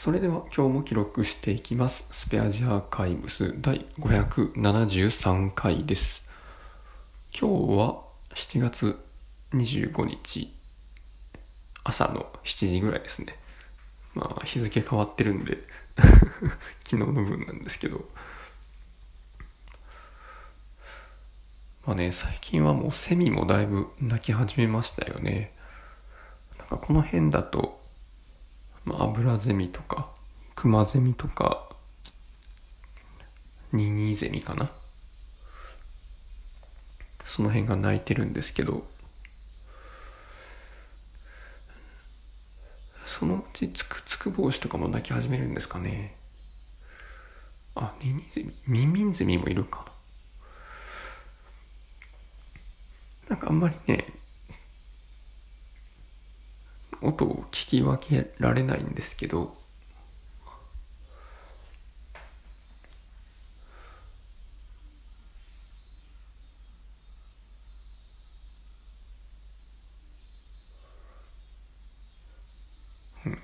それでは今日も記録していきます。スペアジアーカイブス第573回です。今日は7月25日朝の7時ぐらいですね。まあ日付変わってるんで 昨日の分なんですけど。まあね、最近はもうセミもだいぶ鳴き始めましたよね。なんかこの辺だとまあ、アブラゼミとか、クマゼミとか、ニニゼミかな。その辺が鳴いてるんですけど、そのうちつくつく帽子とかも鳴き始めるんですかね。あ、ニニゼミ、ミミンゼミもいるかな。なんかあんまりね、音を聞き分けられないんですけど、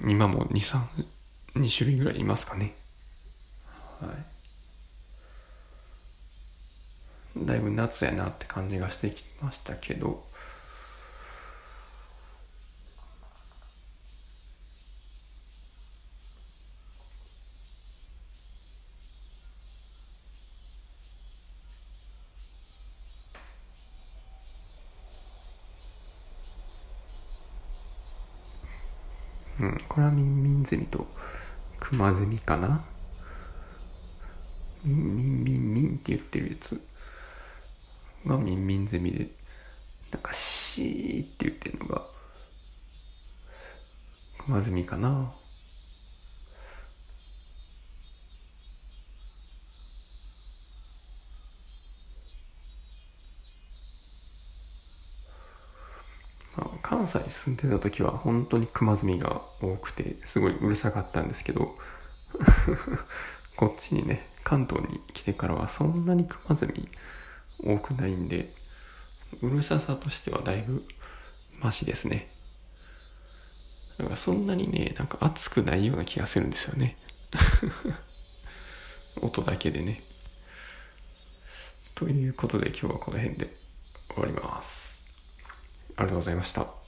今も2、3、2種類ぐらいいますかね。はい。だいぶ夏やなって感じがしてきましたけど、うん、これはミンミンゼミとクマゼミかな？ミンミンミンミンって言ってるやつ。がミンミンゼミでなんかシーって言ってるのがクマゼミかな？関西に住んでた時は本当にクマゼミが多くてすごいうるさかったんですけど こっちにね関東に来てからはそんなにクマゼミ多くないんでうるささとしてはだいぶマシですね。だからそんなにねなんか熱くないような気がするんですよね。音だけでね。ということで今日はこの辺で終わります。ありがとうございました。